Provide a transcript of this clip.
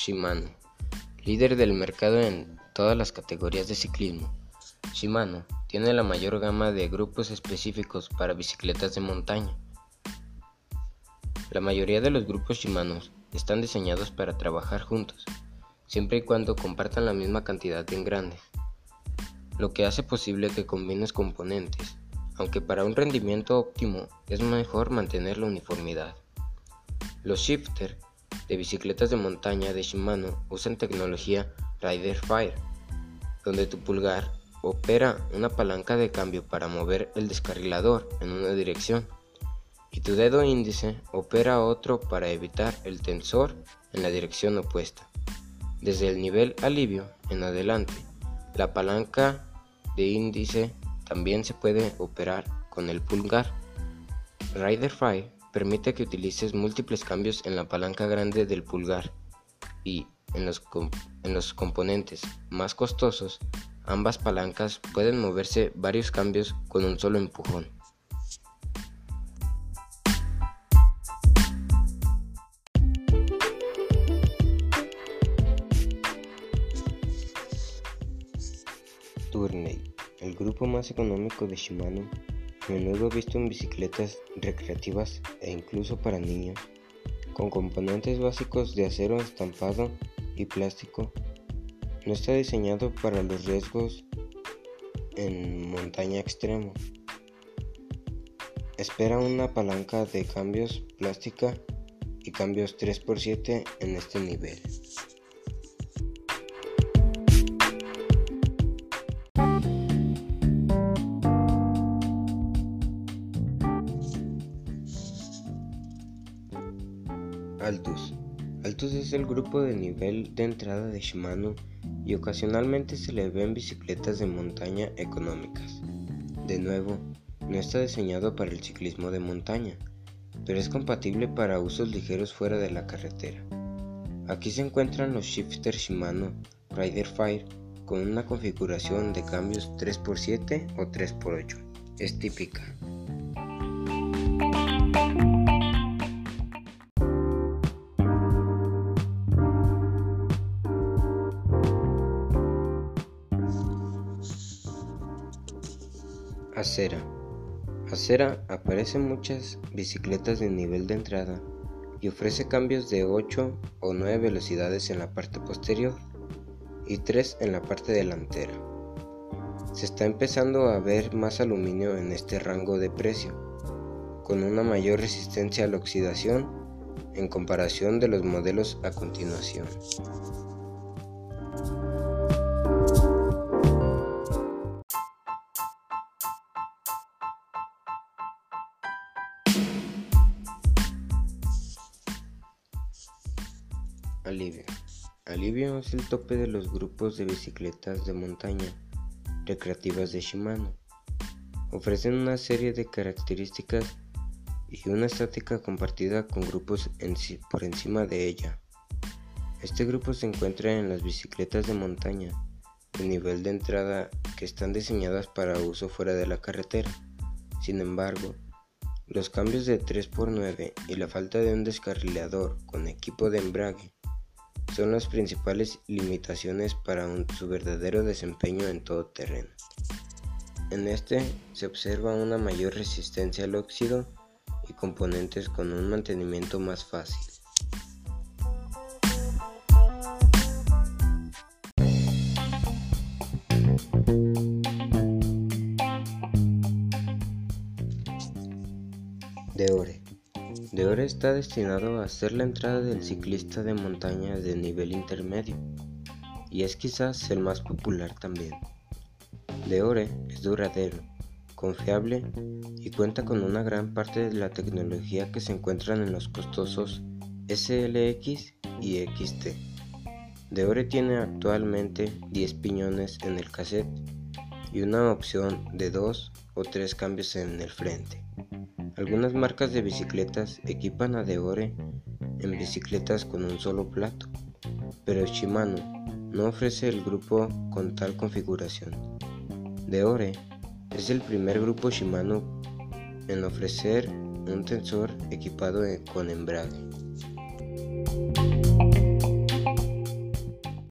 Shimano, líder del mercado en todas las categorías de ciclismo. Shimano tiene la mayor gama de grupos específicos para bicicletas de montaña. La mayoría de los grupos Shimano están diseñados para trabajar juntos, siempre y cuando compartan la misma cantidad de engranes, lo que hace posible que combines componentes, aunque para un rendimiento óptimo es mejor mantener la uniformidad. Los shifter de bicicletas de montaña de Shimano usan tecnología Rider Fire, donde tu pulgar opera una palanca de cambio para mover el descarrilador en una dirección y tu dedo índice opera otro para evitar el tensor en la dirección opuesta. Desde el nivel alivio en adelante, la palanca de índice también se puede operar con el pulgar. Rider Fire permite que utilices múltiples cambios en la palanca grande del pulgar y en los, en los componentes más costosos, ambas palancas pueden moverse varios cambios con un solo empujón. Tourney, el grupo más económico de Shimano, a menudo visto en bicicletas recreativas e incluso para niños, con componentes básicos de acero estampado y plástico, no está diseñado para los riesgos en montaña extremo. Espera una palanca de cambios plástica y cambios 3x7 en este nivel. Altus. Altus es el grupo de nivel de entrada de Shimano y ocasionalmente se le ven bicicletas de montaña económicas. De nuevo, no está diseñado para el ciclismo de montaña, pero es compatible para usos ligeros fuera de la carretera. Aquí se encuentran los shifters Shimano Rider Fire con una configuración de cambios 3x7 o 3x8. Es típica. Acera. Acera aparece en muchas bicicletas de nivel de entrada y ofrece cambios de 8 o 9 velocidades en la parte posterior y 3 en la parte delantera. Se está empezando a ver más aluminio en este rango de precio, con una mayor resistencia a la oxidación en comparación de los modelos a continuación. Alivio. Alivio es el tope de los grupos de bicicletas de montaña recreativas de Shimano. Ofrecen una serie de características y una estática compartida con grupos por encima de ella. Este grupo se encuentra en las bicicletas de montaña de nivel de entrada que están diseñadas para uso fuera de la carretera. Sin embargo, los cambios de 3x9 y la falta de un descarrilador con equipo de embrague son las principales limitaciones para su verdadero desempeño en todo terreno. En este se observa una mayor resistencia al óxido y componentes con un mantenimiento más fácil. Deore Deore está destinado a ser la entrada del ciclista de montaña de nivel intermedio y es quizás el más popular también. Deore es duradero, confiable y cuenta con una gran parte de la tecnología que se encuentran en los costosos SLX y XT. Deore tiene actualmente 10 piñones en el cassette y una opción de 2 o 3 cambios en el frente. Algunas marcas de bicicletas equipan a Deore en bicicletas con un solo plato, pero Shimano no ofrece el grupo con tal configuración. Deore es el primer grupo Shimano en ofrecer un tensor equipado con embrague.